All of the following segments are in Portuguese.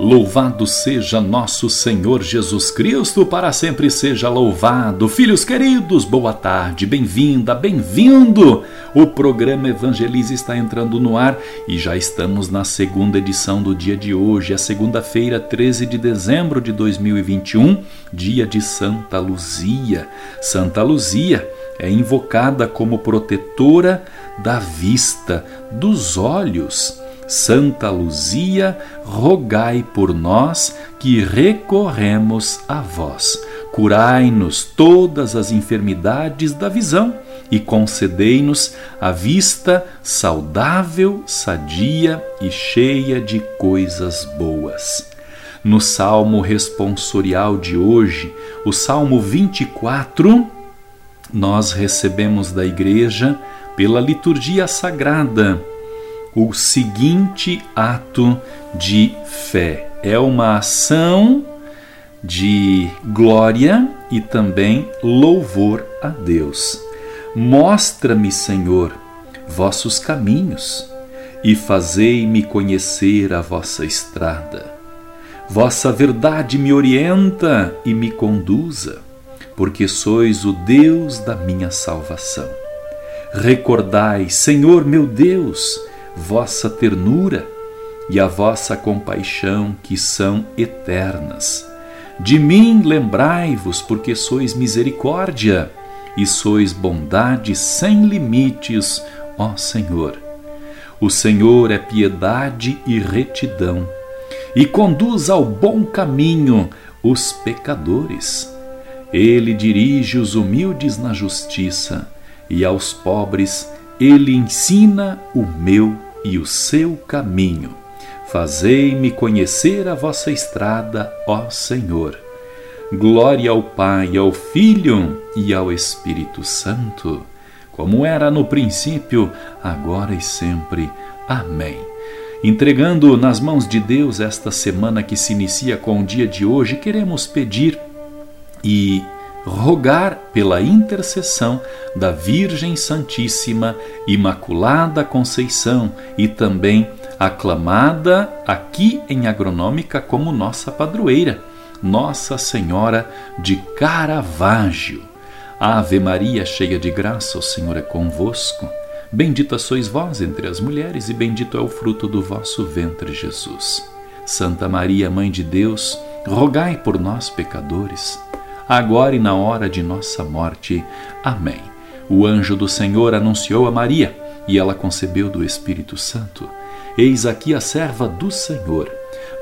Louvado seja nosso Senhor Jesus Cristo, para sempre seja louvado. Filhos queridos, boa tarde, bem-vinda, bem-vindo. O programa Evangelize está entrando no ar e já estamos na segunda edição do dia de hoje, a segunda-feira, 13 de dezembro de 2021, dia de Santa Luzia. Santa Luzia é invocada como protetora da vista, dos olhos Santa Luzia, rogai por nós que recorremos a vós. Curai-nos todas as enfermidades da visão e concedei-nos a vista saudável, sadia e cheia de coisas boas. No salmo responsorial de hoje, o salmo 24, nós recebemos da igreja, pela liturgia sagrada, o seguinte ato de fé. É uma ação de glória e também louvor a Deus. Mostra-me, Senhor, vossos caminhos e fazei-me conhecer a vossa estrada. Vossa verdade me orienta e me conduza, porque sois o Deus da minha salvação. Recordai, Senhor meu Deus, vossa ternura e a vossa compaixão, que são eternas. De mim lembrai-vos, porque sois misericórdia e sois bondade sem limites, ó Senhor. O Senhor é piedade e retidão, e conduz ao bom caminho os pecadores. Ele dirige os humildes na justiça, e aos pobres ele ensina o meu e o seu caminho. Fazei-me conhecer a vossa estrada, ó Senhor. Glória ao Pai, ao Filho e ao Espírito Santo, como era no princípio, agora e sempre. Amém. Entregando nas mãos de Deus esta semana que se inicia com o dia de hoje, queremos pedir e rogar pela intercessão da Virgem Santíssima Imaculada Conceição e também aclamada aqui em Agronômica como nossa padroeira, Nossa Senhora de Caravaggio. Ave Maria, cheia de graça, o Senhor é convosco. Bendita sois vós entre as mulheres, e bendito é o fruto do vosso ventre, Jesus. Santa Maria, Mãe de Deus, rogai por nós, pecadores agora e na hora de nossa morte. Amém. O anjo do Senhor anunciou a Maria, e ela concebeu do Espírito Santo. Eis aqui a serva do Senhor.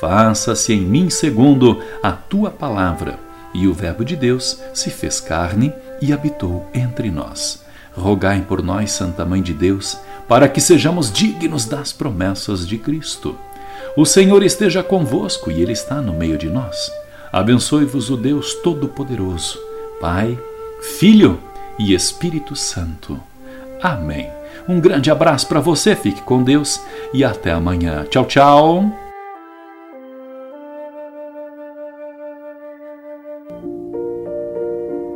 Faça-se em mim segundo a tua palavra. E o Verbo de Deus se fez carne e habitou entre nós. Rogai por nós, Santa Mãe de Deus, para que sejamos dignos das promessas de Cristo. O Senhor esteja convosco e Ele está no meio de nós. Abençoe-vos o Deus Todo-Poderoso, Pai, Filho e Espírito Santo. Amém. Um grande abraço para você, fique com Deus e até amanhã. Tchau, tchau.